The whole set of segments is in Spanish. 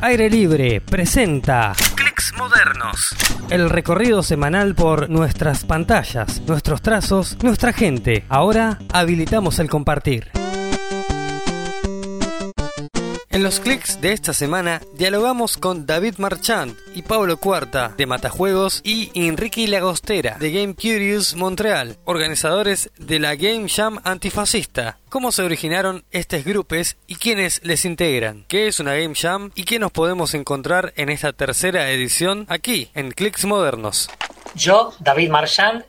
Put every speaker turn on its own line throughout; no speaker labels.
Aire Libre presenta Clics Modernos. El recorrido semanal por nuestras pantallas, nuestros trazos, nuestra gente. Ahora habilitamos el compartir. En los clics de esta semana dialogamos con David Marchand y Pablo Cuarta de Matajuegos y Enrique Lagostera de Game Curious Montreal, organizadores de la Game Jam antifascista. ¿Cómo se originaron estos grupos y quiénes les integran? ¿Qué es una Game Jam y qué nos podemos encontrar en esta tercera edición aquí en Clics Modernos?
Yo, David Marchand,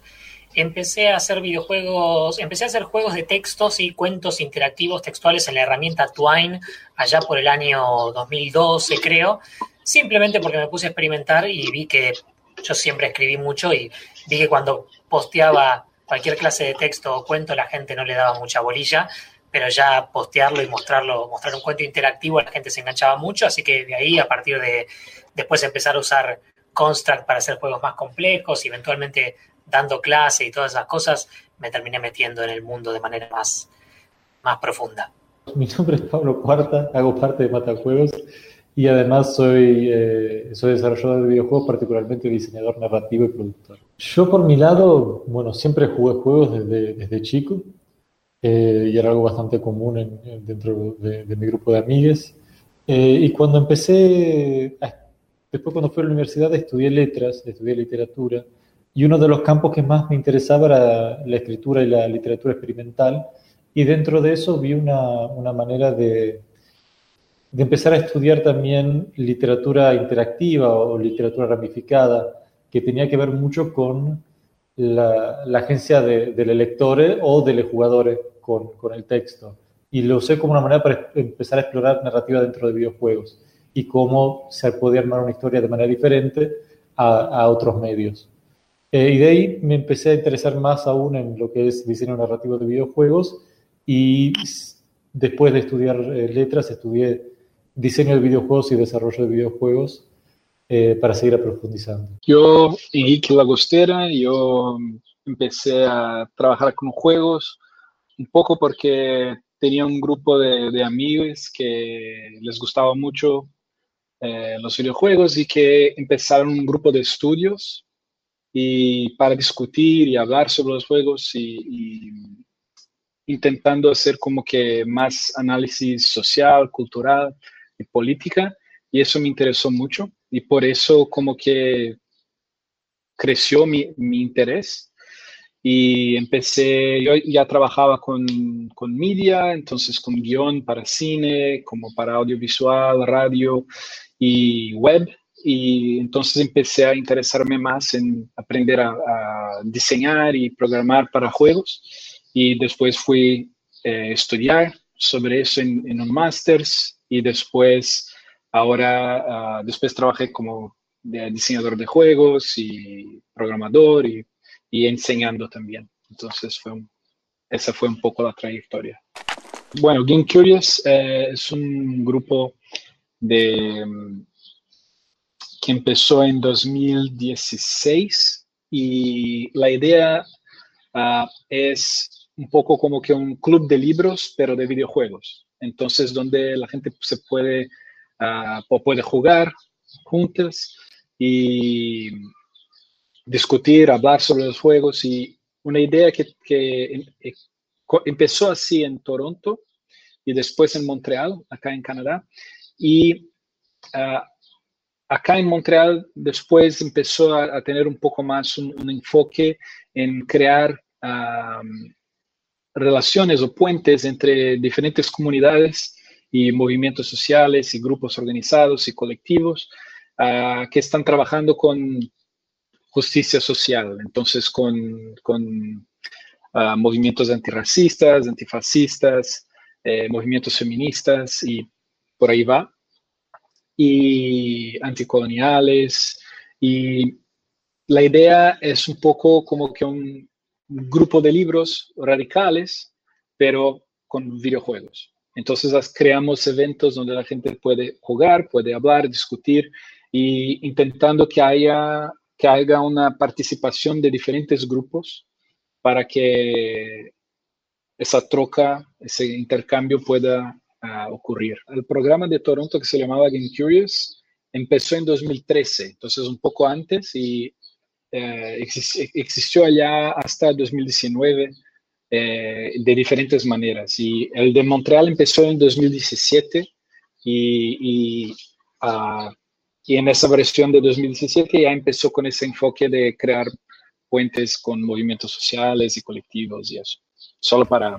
empecé a hacer videojuegos, empecé a hacer juegos de textos y cuentos interactivos textuales en la herramienta Twine allá por el año 2012, creo, simplemente porque me puse a experimentar y vi que yo siempre escribí mucho y vi que cuando posteaba cualquier clase de texto o cuento la gente no le daba mucha bolilla, pero ya postearlo y mostrarlo, mostrar un cuento interactivo, la gente se enganchaba mucho, así que de ahí a partir de después empezar a usar Construct para hacer juegos más complejos y eventualmente dando clase y todas esas cosas, me terminé metiendo en el mundo de manera más, más profunda.
Mi nombre es Pablo Cuarta, hago parte de Matajuegos y además soy, eh, soy desarrollador de videojuegos, particularmente diseñador narrativo y productor. Yo por mi lado, bueno, siempre jugué juegos desde, desde chico eh, y era algo bastante común dentro de, mi grupo de amigues. Eh, y cuando empecé, después cuando fui a la universidad estudié letras, estudié literatura y uno de los campos que más me interesaba era la escritura y la literatura experimental. Y dentro de eso vi una, una manera de, de, empezar a estudiar también literatura interactiva o literatura ramificada, que tenía que ver mucho con la, la agencia de, del lector o del jugador con, con, el texto. Y lo usé como una manera para empezar a explorar narrativa dentro de videojuegos y cómo se podía armar una historia de manera diferente a, a otros medios. Eh, y de ahí me empecé a interesar más aún en lo que es diseño narrativo de videojuegos y después de estudiar eh, letras estudié diseño de videojuegos y desarrollo de videojuegos eh, para seguir profundizando.
Yo, Enrique Lagostera, yo empecé a trabajar con juegos un poco porque tenía un grupo de, de amigos que les gustaba mucho los videojuegos y que empezaron un grupo de estudios y para discutir y hablar sobre los juegos y, intentando hacer como que más análisis social, cultural y política. Y eso me interesó mucho y por eso como que creció mi, mi interés y empecé, yo ya trabajaba con, con media, entonces con guion para cine, como para audiovisual, radio y web y entonces empecé a interesarme más en aprender a, diseñar y programar para juegos. Y después fui a eh, estudiar sobre eso en, un másters y después ahora ah, después trabajé como diseñador de juegos y programador y, y enseñando también. Entonces fue esa fue un poco la trayectoria. Bueno Game Curious eh, es un grupo de que empezó en 2016 y la idea uh, es un poco como que un club de libros, pero de videojuegos. Entonces, donde la gente se puede, uh, puede jugar juntos y discutir, hablar sobre los juegos. Y una idea que, em, eh, empezó así en Toronto y después en Montreal, acá en Canadá. Y uh, acá en Montreal después empezó a, tener un poco más un, enfoque en crear relaciones o puentes entre diferentes comunidades y movimientos sociales y grupos organizados y colectivos ah, que están trabajando con justicia social, entonces con, con ah, movimientos antirracistas, antifascistas, eh, movimientos feministas y por ahí va y anticoloniales. Y la idea es un poco como que un grupo de libros radicales, pero con videojuegos. Entonces creamos eventos donde la gente puede jugar, puede hablar, discutir y intentando que haya, que haya una participación de diferentes grupos para que esa troca, ese intercambio pueda a ocurrir. El programa de Toronto que se llamaba Game Curious empezó en 2013, entonces un poco antes y eh, existió allá hasta 2019 eh, de diferentes maneras. Y el de Montreal empezó en 2017 y, y, uh, y en esa versión de 2017 ya empezó con ese enfoque de crear puentes con movimientos sociales y colectivos y eso, solo para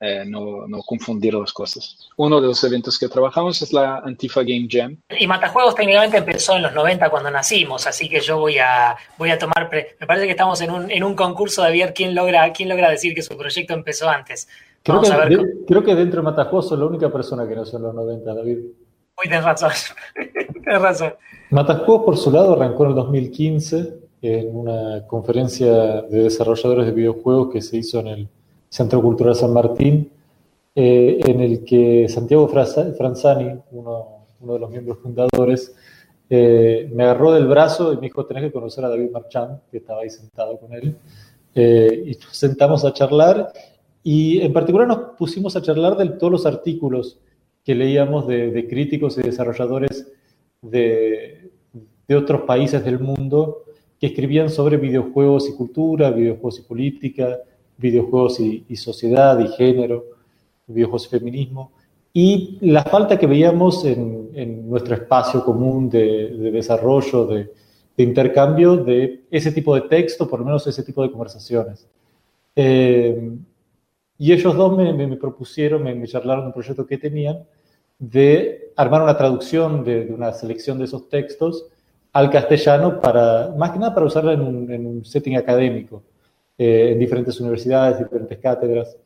eh, no, no, confundir las cosas. Uno de los eventos que trabajamos es la Antifa Game Jam.
Y Matajuegos técnicamente empezó en los 90 cuando nacimos, así que yo voy a, voy a tomar, me parece que estamos en un, en un concurso de ver quién logra, quién logra decir que su proyecto empezó antes.
Creo, que, de, creo que dentro de Matajuegos soy la única persona que nació en los 90, David.
Uy, tenés razón, tienes razón.
Matajuegos por su lado arrancó en el 2015 en una conferencia de desarrolladores de videojuegos que se hizo en el Centro Cultural San Martín, eh, en el que Santiago Franzani, uno, de los miembros fundadores, eh, me agarró del brazo y me dijo, tenés que conocer a David Marchand, que estaba ahí sentado con él, eh, y nos sentamos a charlar, y en particular nos pusimos a charlar de todos los artículos que leíamos de, críticos y desarrolladores de, de, otros países del mundo que escribían sobre videojuegos y cultura, videojuegos y política, videojuegos y, sociedad y género, videojuegos y feminismo, y la falta que veíamos en, nuestro espacio común de, desarrollo, de, intercambio de ese tipo de texto, por lo menos ese tipo de conversaciones. Eh, y ellos dos me, propusieron, me, charlaron un proyecto que tenían de armar una traducción de, una selección de esos textos al castellano para, más que nada para usarla en un setting académico. Eh, en diferentes universidades, diferentes cátedras.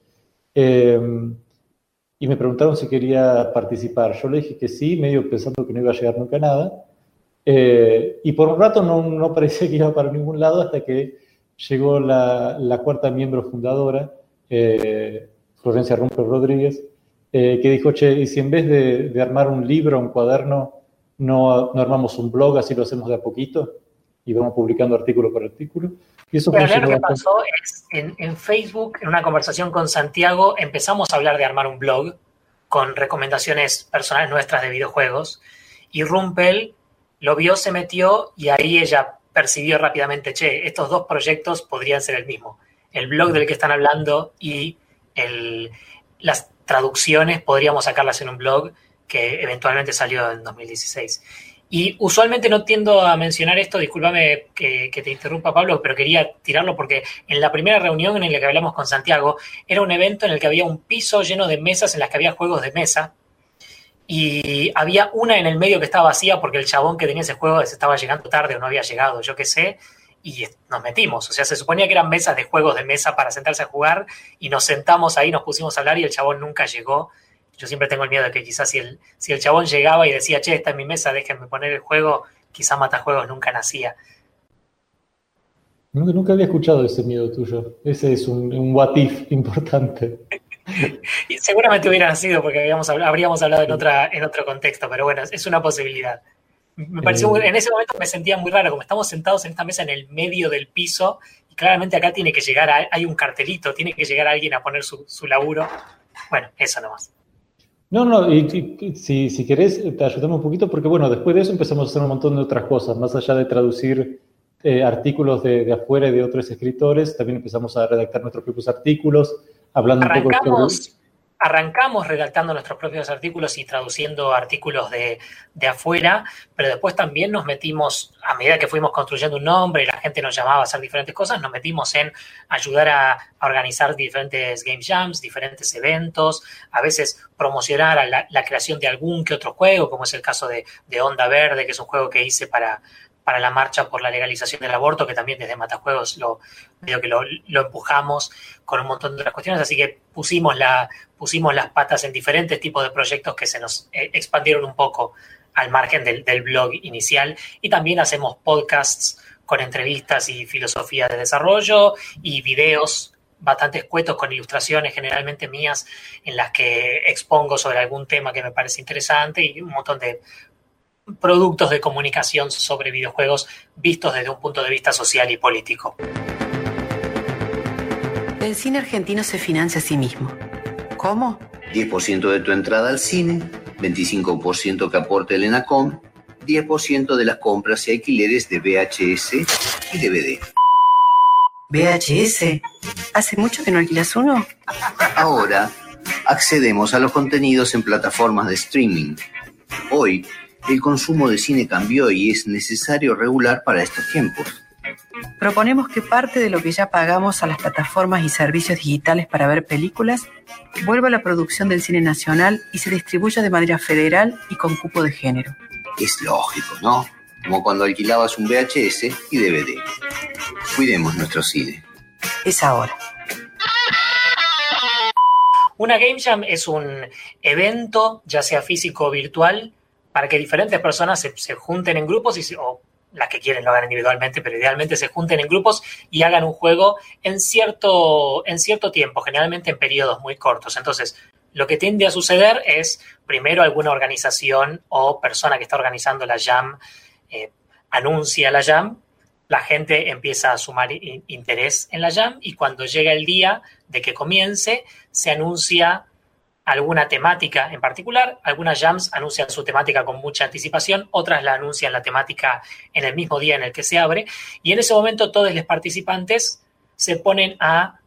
Eh, y me preguntaron si quería participar. Yo le dije que sí, medio pensando que no iba a llegar nunca a nada. Eh, y por un rato no, no, parecía que iba para ningún lado hasta que llegó la, la cuarta miembro fundadora, Florencia Rumper Rodríguez, que dijo, che, ¿y si en vez de, de armar un libro, un cuaderno, no, no, armamos un blog, así lo hacemos de a poquito? Y vamos publicando artículo por artículo.
Pero lo que pasó es, en, Facebook, en una conversación con Santiago, empezamos a hablar de armar un blog con recomendaciones personales nuestras de videojuegos, y Rumpel lo vio, se metió, y ahí ella percibió rápidamente, che, estos dos proyectos podrían ser el mismo. El blog del que están hablando y el, las traducciones podríamos sacarlas en un blog que eventualmente salió en 2016. Y usualmente no tiendo a mencionar esto, discúlpame que, te interrumpa Pablo, pero quería tirarlo porque en la primera reunión en la que hablamos con Santiago era un evento en el que había un piso lleno de mesas en las que había juegos de mesa y había una en el medio que estaba vacía porque el chabón que tenía ese juego se estaba llegando tarde o no había llegado, yo qué sé, y nos metimos. O sea, se suponía que eran mesas de juegos de mesa para sentarse a jugar y nos sentamos ahí, nos pusimos a hablar y el chabón nunca llegó yo siempre tengo el miedo de que quizás si el, si el chabón llegaba y decía, che, está en mi mesa, déjenme poner el juego, quizá Matajuegos nunca nacía.
Nunca, había escuchado ese miedo tuyo. Ese es un, un what if importante.
y seguramente hubiera nacido porque habíamos, habríamos hablado en, otra, en otro contexto, pero bueno, es una posibilidad. Me pareció eh. en ese momento me sentía muy raro, como estamos sentados en esta mesa en el medio del piso y claramente acá tiene que llegar, hay un cartelito, tiene que llegar alguien a poner su, su laburo. Bueno, eso nomás.
No, no, y, si, si, querés, te ayudamos un poquito, porque bueno, después de eso empezamos a hacer un montón de otras cosas, más allá de traducir eh, artículos de, afuera y de otros escritores, también empezamos a redactar nuestros propios artículos, hablando un poco
arrancamos redactando nuestros propios artículos y traduciendo artículos de, afuera, pero después también nos metimos, a medida que fuimos construyendo un nombre y la gente nos llamaba a hacer diferentes cosas, nos metimos en ayudar a, organizar diferentes game jams, diferentes eventos, a veces promocionar la, creación de algún que otro juego, como es el caso de, de Onda Verde, que es un juego que hice para, para la marcha por la legalización del aborto, que también desde Matajuegos lo, medio que lo, empujamos con un montón de otras cuestiones, así que pusimos, la, pusimos las patas en diferentes tipos de proyectos que se nos eh, expandieron un poco al margen del, blog inicial. Y también hacemos podcasts con entrevistas y filosofía de desarrollo y videos bastante escuetos con ilustraciones generalmente mías en las que expongo sobre algún tema que me parece interesante y un montón de productos de comunicación sobre videojuegos vistos desde un punto de vista social y político.
El cine argentino se financia a sí mismo. ¿Cómo? 10% de tu entrada al cine, 25% que aporte el ENACOM, 10% de las compras y alquileres de VHS y DVD.
¿VHS? ¿Hace mucho que no alquilas uno?
Ahora accedemos a los contenidos en plataformas de streaming. Hoy, el consumo de cine cambió y es necesario regular para estos tiempos.
Proponemos que parte de lo que ya pagamos a las plataformas y servicios digitales para ver películas vuelva a la producción del cine nacional y se distribuya de manera federal y con cupo de género.
Es lógico, ¿no? Como cuando alquilabas un VHS y DVD. Cuidemos nuestro cine.
Es ahora.
Una Game Jam es un evento, ya sea físico o virtual, para que diferentes personas se, junten en grupos o las que quieren lo hagan individualmente, pero idealmente se junten en grupos y hagan un juego en cierto, en cierto tiempo, generalmente en periodos muy cortos. Entonces, lo que tiende a suceder es, primero, alguna organización o persona que está organizando la jam eh, anuncia la jam, la gente empieza a sumar interés en la jam y cuando llega el día de que comience, se anuncia alguna temática en particular. Algunas jams anuncian su temática con mucha anticipación, otras la anuncian la temática en el mismo día en el que se abre. Y en ese momento todos los participantes se ponen a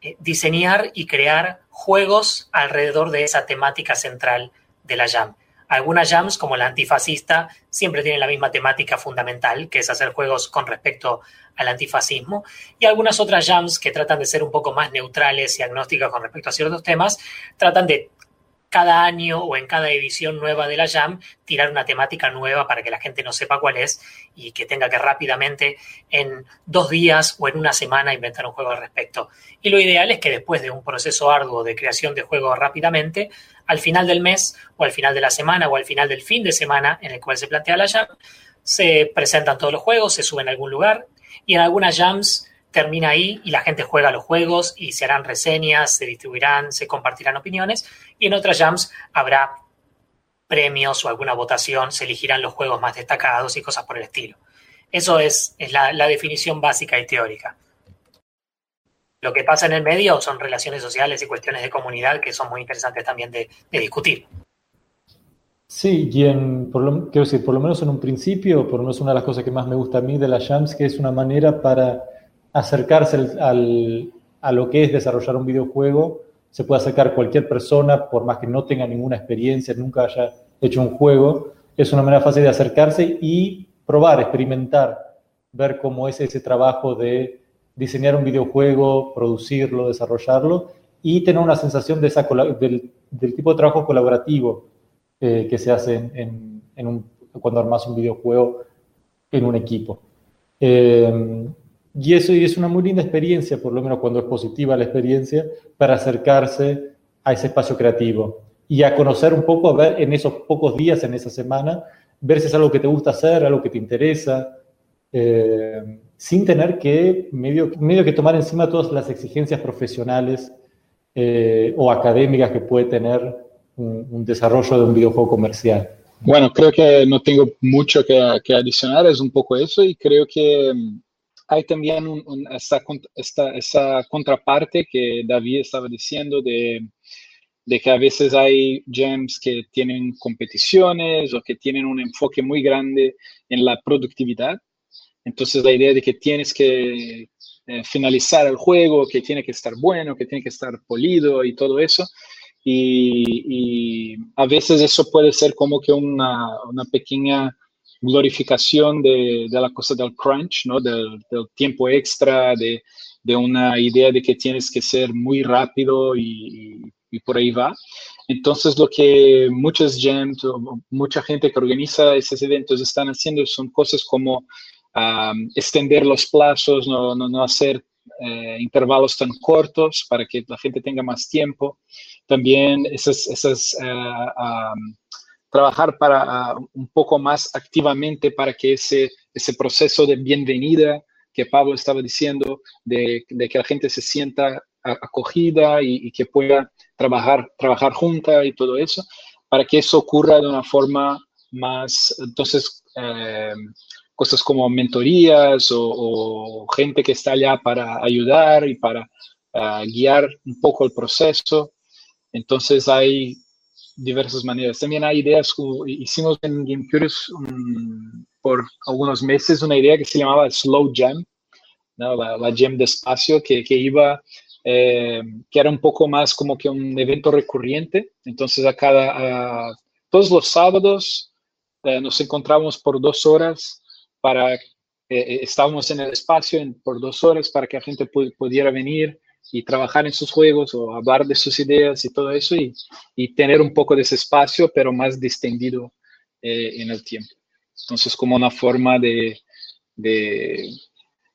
eh, diseñar y crear juegos alrededor de esa temática central de la jam. Algunas jams, como la antifascista, siempre tienen la misma temática fundamental, que es hacer juegos con respecto al antifascismo, y algunas otras jams que tratan de ser un poco más neutrales y agnósticas con respecto a ciertos temas, tratan de cada año o en cada edición nueva de la Jam tirar una temática nueva para que la gente no sepa cuál es y que tenga que rápidamente en dos días o en una semana inventar un juego al respecto. Y lo ideal es que después de un proceso arduo de creación de juegos rápidamente, al final del mes o al final de la semana o al final del fin de semana en el cual se plantea la Jam, se presentan todos los juegos, se suben a algún lugar y en algunas Jams termina ahí y la gente juega los juegos y se harán reseñas, se distribuirán, se compartirán opiniones y en otras jams habrá premios o alguna votación, se elegirán los juegos más destacados y cosas por el estilo. Eso es, la, definición básica y teórica. Lo que pasa en el medio son relaciones sociales y cuestiones de comunidad que son muy interesantes también de, discutir.
Sí, y en, por lo, quiero decir, por lo menos en un principio, por lo menos una de las cosas que más me gusta a mí de las jams, que es una manera para acercarse al, a lo que es desarrollar un videojuego. Se puede acercar cualquier persona, por más que no tenga ninguna experiencia, nunca haya hecho un juego. Es una manera fácil de acercarse y probar, experimentar, ver cómo es ese trabajo de diseñar un videojuego, producirlo, desarrollarlo y tener una sensación de esa, del, tipo de trabajo colaborativo eh, que se hace en, en un, cuando armas un videojuego en un equipo. Eh, y eso es una muy linda experiencia, por lo menos cuando es positiva la experiencia, para acercarse a ese espacio creativo y a conocer un poco, a ver en esos pocos días, en esa semana, ver si es algo que te gusta hacer, algo que te interesa, eh, sin tener que medio, medio que tomar encima todas las exigencias profesionales eh, o académicas que puede tener un, desarrollo de un videojuego comercial.
Bueno, creo que no tengo mucho que, que adicionar, es un poco eso y creo que hay también esa, esa, contraparte que David estaba diciendo de, de, que a veces hay gems que tienen competiciones o que tienen un enfoque muy grande en la productividad. Entonces la idea de que tienes que eh, finalizar el juego, que tiene que estar bueno, que tiene que estar polido y todo eso. Y, y a veces eso puede ser como que una, una pequeña glorificación de, de, la cosa del crunch, ¿no? del, tiempo extra, de, una idea de que tienes que ser muy rápido y, por ahí va. Entonces, lo que muchas gems, mucha gente que organiza esos eventos están haciendo son cosas como um, extender los plazos, no, hacer eh, intervalos tan cortos para que la gente tenga más tiempo. También esas, uh, um, trabajar para ah, un poco más activamente para que ese, ese proceso de bienvenida que Pablo estaba diciendo, de, de que la gente se sienta acogida y, que pueda trabajar, trabajar junta y todo eso, para que eso ocurra de una forma más, entonces, eh, cosas como mentorías o, gente que está allá para ayudar y para ah, guiar un poco el proceso. Entonces hay diversas maneras. También hay ideas, hicimos en Game Curious por algunos meses una idea que se llamaba Slow Jam, ¿no? la, la, jam de espacio, que, que iba, eh, que era un poco más como que un evento recurrente. Entonces a cada, a, todos los sábados eh, nos encontramos por dos horas para, eh, estábamos en el espacio en, por dos horas para que la gente pudiera venir y trabajar en sus juegos o hablar de sus ideas y todo eso y, y tener un poco de ese espacio, pero más distendido eh, en el tiempo. Entonces, como una forma de, de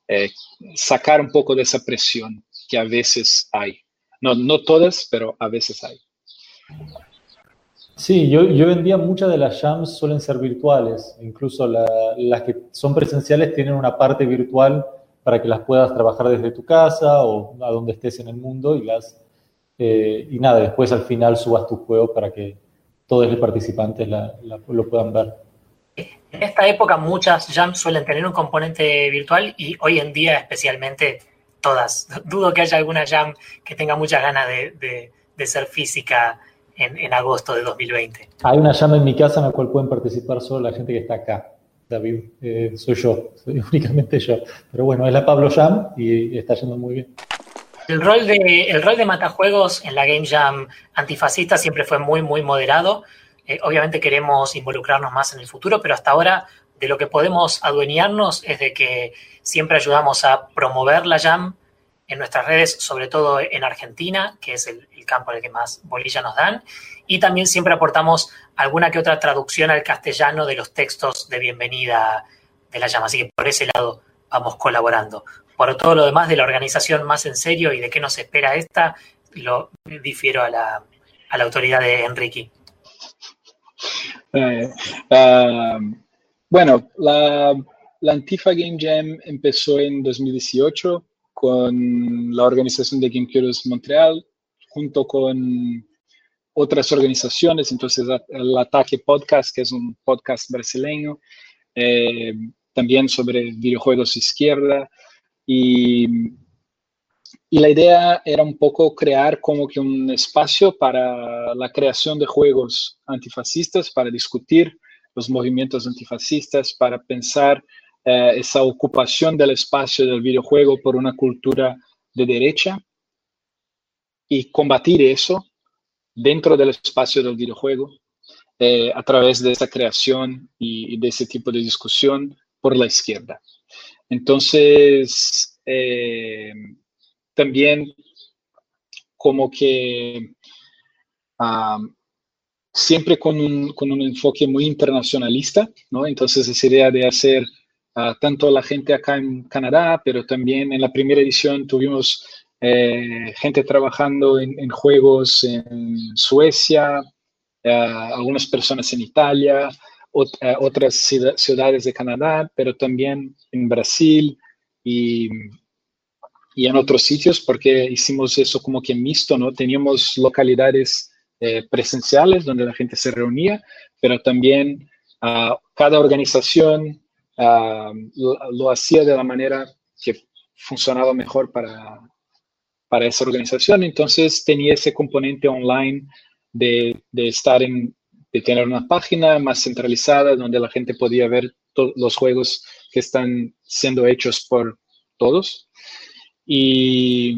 eh, sacar un poco de esa presión que a veces hay. No, no todas, pero a veces hay.
Sí, yo, yo en día muchas de las jams suelen ser virtuales, incluso la, las que son presenciales tienen una parte virtual para que las puedas trabajar desde tu casa o a donde estés en el mundo y las eh, y nada, después al final subas tu juego para que todos los participantes lo puedan ver.
En esta época muchas jams suelen tener un componente virtual y hoy en día especialmente todas. Dudo que haya alguna jam que tenga muchas ganas de, de, ser física en, en, agosto de 2020.
Hay una jam en mi casa en la cual pueden participar solo la gente que está acá. David, eh, soy yo, soy únicamente yo. Pero bueno, es la Pablo Jam y está yendo muy bien.
El rol, de, el rol de matajuegos en la Game Jam antifascista siempre fue muy, muy moderado. Eh, obviamente queremos involucrarnos más en el futuro, pero hasta ahora de lo que podemos adueñarnos es de que siempre ayudamos a promover la Jam en nuestras redes, sobre todo en Argentina, que es el, el campo en el que más bolilla nos dan, y también siempre aportamos alguna que otra traducción al castellano de los textos de bienvenida de la llama. Así que por ese lado vamos colaborando. Por todo lo demás de la organización más en serio y de qué nos espera esta, lo difiero a la, a la autoridad de Enrique.
Eh, uh, bueno, la, la, Antifa Game Jam empezó en 2018 con la organización de Curious Montreal, junto con otras organizaciones, entonces el Ataque Podcast, que es un podcast brasileño, eh, también sobre videojuegos izquierda, y, y, la idea era un poco crear como que un espacio para la creación de juegos antifascistas, para discutir los movimientos antifascistas, para pensar eh, esa ocupación del espacio del videojuego por una cultura de derecha y combatir eso dentro del espacio del videojuego eh, a través de esa creación y, de ese tipo de discusión por la izquierda. Entonces, eh, también como que siempre con un, con un, enfoque muy internacionalista, ¿no? Entonces esa idea de hacer uh, tanto la gente acá en Canadá, pero también en la primera edición tuvimos eh, gente trabajando en, juegos en Suecia, eh, algunas personas en Italia, eh, otras ciudades de Canadá, pero también en Brasil y, y, en otros sitios, porque hicimos eso como que mixto, ¿no? Teníamos localidades presenciales donde la gente se reunía, pero también uh, cada organización uh, lo, hacía de la manera que funcionaba mejor para, para esa organización. Entonces tenía ese componente online de, de estar en, de tener una página más centralizada donde la gente podía ver los juegos que están siendo hechos por todos y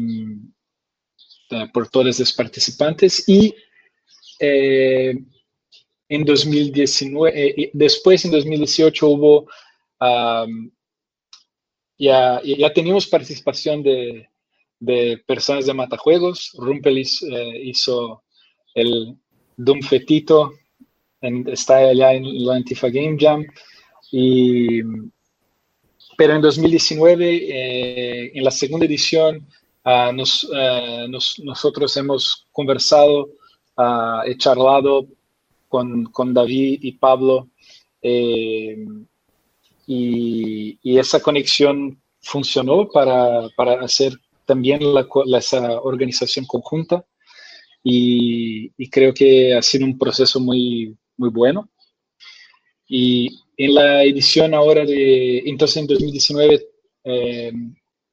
uh, por todos los participantes. Y eh, en 2019, eh, después en 2018 hubo, um, ya, ya teníamos participación de, de personas de matajuegos. Rumpel hizo, eh, hizo el Doom Fetito, en, está allá en la Antifa Game Jam. Y, pero en 2019, eh, en la segunda edición, uh, nos, uh, nos, nosotros hemos conversado, uh, he charlado con, con, David y Pablo. Eh, y, y, esa conexión funcionó para, para hacer también la, la, esa organización conjunta y, y, creo que ha sido un proceso muy, muy bueno. Y en la edición ahora de, entonces en 2019, eh,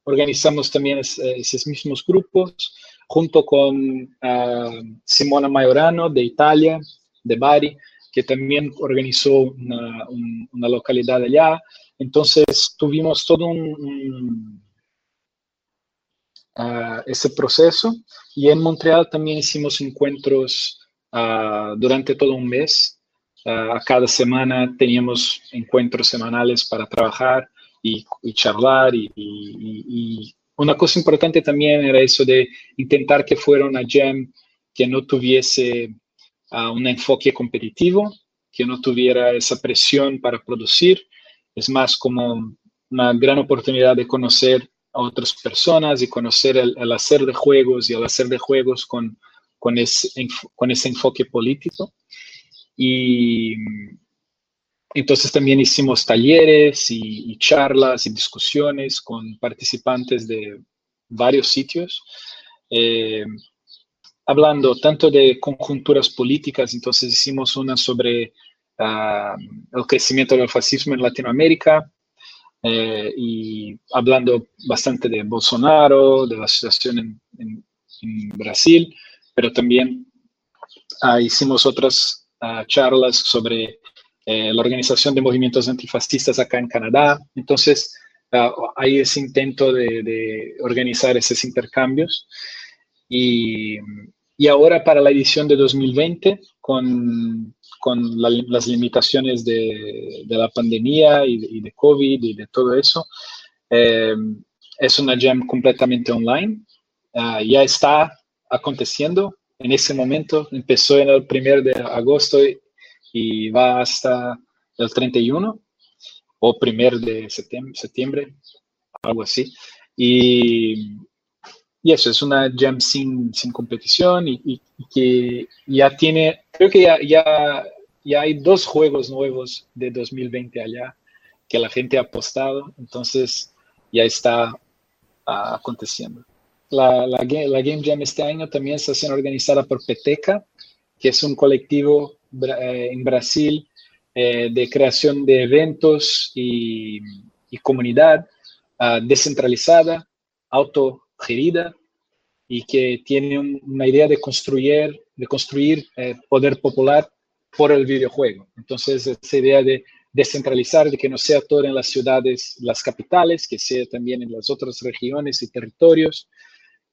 organizamos también es, esos mismos grupos junto con ah, Simona Majorano de Italia, de Bari, que también organizó una, una localidad allá. Entonces tuvimos todo un, uh, ese proceso y en Montreal también hicimos encuentros uh, durante todo un mes. Uh, cada semana teníamos encuentros semanales para trabajar y, charlar y, una cosa importante también era eso de intentar que fuera una jam que no tuviese un enfoque competitivo, que no tuviera esa presión para producir. Es más como una gran oportunidad de conocer a otras personas y conocer el, hacer de juegos y el hacer de juegos con, con, ese, con ese enfoque político. Y entonces también hicimos talleres y, charlas y discusiones con participantes de varios sitios. Eh, hablando tanto de conjunturas políticas, entonces hicimos una sobre uh, el crecimiento del fascismo en Latinoamérica eh, y hablando bastante de Bolsonaro, de la situación en, en, en Brasil, pero también uh, hicimos otras uh, charlas sobre eh, la organización de movimientos antifascistas acá en Canadá. Entonces, hay ese intento de, de organizar esos intercambios. Y, y ahora para la edición de 2020, con, con la, las limitaciones de, de, la pandemia y de, y de, COVID y de todo eso, eh, es una jam completamente online. Uh, ya está aconteciendo en ese momento. Empezó en el 1 de agosto y va hasta el 31 o 1 de septiembre, septiembre algo así. Y y eso, es una jam sin, sin competición y, y, y, que ya tiene, creo que ya, ya, ya hay dos juegos nuevos de 2020 allá que la gente ha apostado, entonces ya está uh, aconteciendo. La, la, la, Game Jam este año también está siendo organizada por Peteca, que es un colectivo eh, en Brasil eh, de creación de eventos y, y comunidad uh, descentralizada, auto gerida y que tiene un, una idea de construir, de construir eh, poder popular por el videojuego. Entonces, esa idea de descentralizar, de que no sea todo en las ciudades, las capitales, que sea también en las otras regiones y territorios,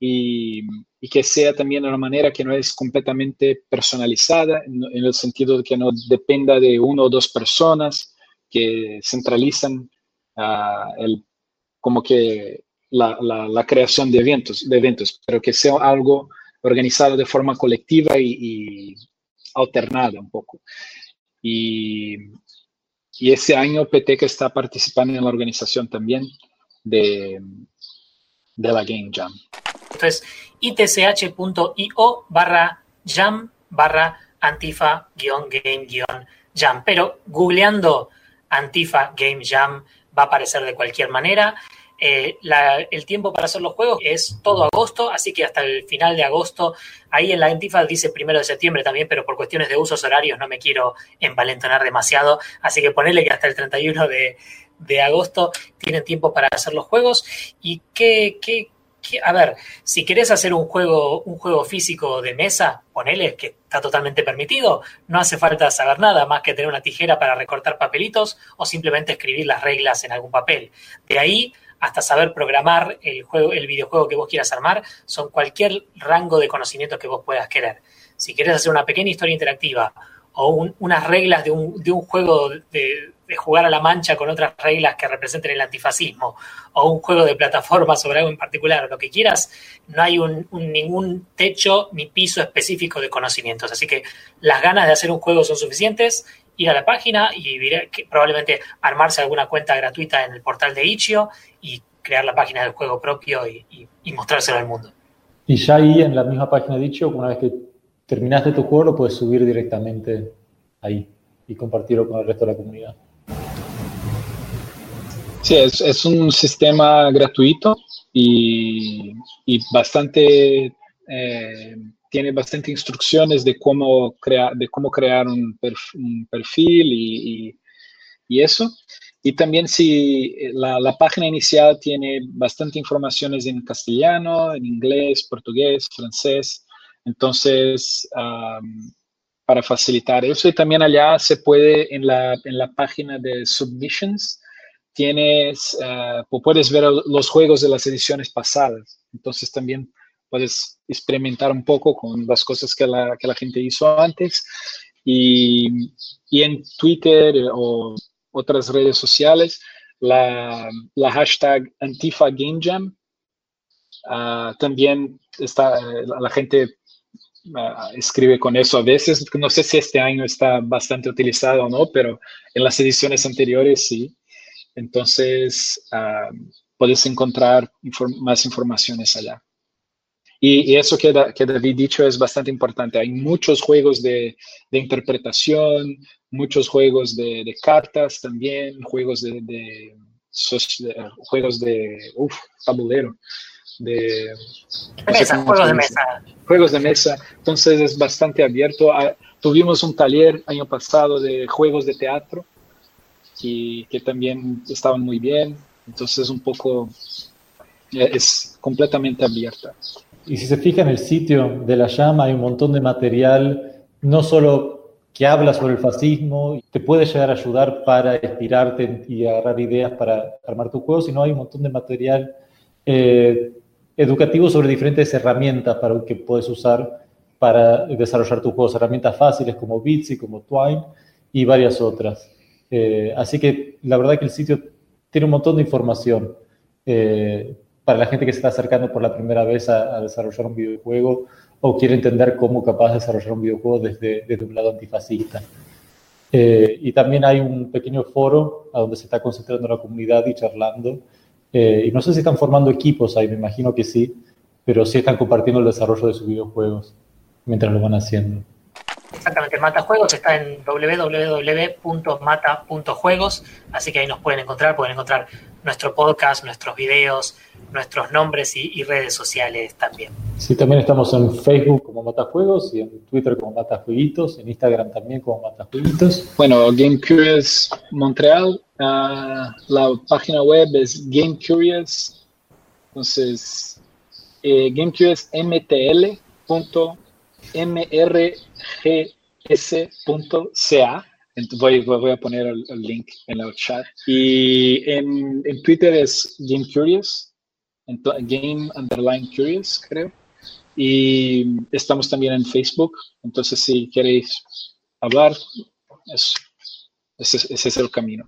y, y que sea también de una manera que no es completamente personalizada, en, en, el sentido de que no dependa de una o dos personas que centralizan uh, el, como que la, la, la, creación de eventos, de eventos, pero que sea algo organizado de forma colectiva y, y alternada un poco. Y, y, ese año PTEC está participando en la organización también de, de la Game Jam.
Entonces, itch.io barra jam barra antifa game jam. Pero googleando antifa game jam va a aparecer de cualquier manera. Eh, la, el tiempo para hacer los juegos es todo agosto, así que hasta el final de agosto, ahí en la Antifa dice primero de septiembre también, pero por cuestiones de usos horarios no me quiero envalentonar demasiado, así que ponele que hasta el 31 de, de agosto tienen tiempo para hacer los juegos. ¿Y qué, qué, a ver, si querés hacer un juego, un juego físico de mesa, ponele que está totalmente permitido, no hace falta saber nada más que tener una tijera para recortar papelitos o simplemente escribir las reglas en algún papel. De ahí hasta saber programar el, juego, el videojuego que vos quieras armar, son cualquier rango de conocimiento que vos puedas querer. Si querés hacer una pequeña historia interactiva o un, unas reglas de un, de un juego de, jugar a la mancha con otras reglas que representen el antifascismo o un juego de plataforma sobre algo en particular, lo que quieras, no hay un, ningún techo ni piso específico de conocimientos. Así que las ganas de hacer un juego son suficientes ir a la página y probablemente armarse alguna cuenta gratuita en el portal de Itch.io y crear la página del juego propio y, y, y, mostrárselo al mundo.
Y ya ahí en la misma página de Itch.io, una vez que terminaste tu juego, lo puedes subir directamente ahí y compartirlo con el resto de la comunidad.
Sí, es, es un sistema gratuito y, y bastante eh, tiene bastante instrucciones de cómo, crear, de cómo crear un, perf un perfil y, y, y, eso. Y también si la, la, página inicial tiene bastante informaciones en castellano, en inglés, portugués, francés. Entonces, para facilitar eso. Y también allá se puede, en la, en la página de submissions, tienes, uh, puedes ver los juegos de las ediciones pasadas. Entonces también puedes experimentar un poco con las cosas que la, que la gente hizo antes. Y, y, en Twitter o otras redes sociales, la, la hashtag Antifa Game Jam uh, también está, la gente escribe con eso a veces. No sé si este año está bastante utilizado o no, pero en las ediciones anteriores sí. Entonces, puedes encontrar más informaciones allá. Y, eso que, que, David dicho es bastante importante. Hay muchos juegos de, de interpretación, muchos juegos de, de, cartas también, juegos de, de juegos de uf, tabulero de,
mesa, juegos de mesa.
Juegos de mesa, entonces es bastante abierto. Ah, tuvimos un taller año pasado de juegos de teatro y que también estaban muy bien, entonces un poco eh, es completamente abierta.
Y si se fija en el sitio de la llama hay un montón de material, no solo que habla sobre el fascismo, te puede llegar a ayudar para inspirarte y agarrar ideas para armar tu juego, sino hay un montón de material eh, educativo sobre diferentes herramientas para que puedes usar para desarrollar tus juegos, herramientas fáciles como Bitsy, como Twine y varias otras. Eh, así que la verdad que el sitio tiene un montón de información eh, para la gente que se está acercando por la primera vez a, desarrollar un videojuego o quiere entender cómo capaz de desarrollar un videojuego desde, desde un lado antifascista. Eh, y también hay un pequeño foro a donde se está concentrando la comunidad y charlando eh, y no sé si están formando equipos ahí, me imagino que sí, pero sí están compartiendo el desarrollo de sus videojuegos mientras lo van haciendo.
Exactamente, Matajuegos está en www.mata.juegos, así que ahí nos pueden encontrar, pueden encontrar nuestro podcast, nuestros videos, nuestros nombres y, redes sociales también.
Sí, también estamos en Facebook como Matajuegos y en Twitter como Matajueguitos, en Instagram también como Matajueguitos.
Bueno, Game Curious Montreal, uh, la página web es Game Curious, entonces eh, GameCuriousMTL.mrgs.ca Voy, voy, a poner el, link en el chat. Y en, en Twitter es Game Curious, Game Underline Curious, creo. Y estamos también en Facebook. Entonces, si queréis hablar, es, ese, es el camino.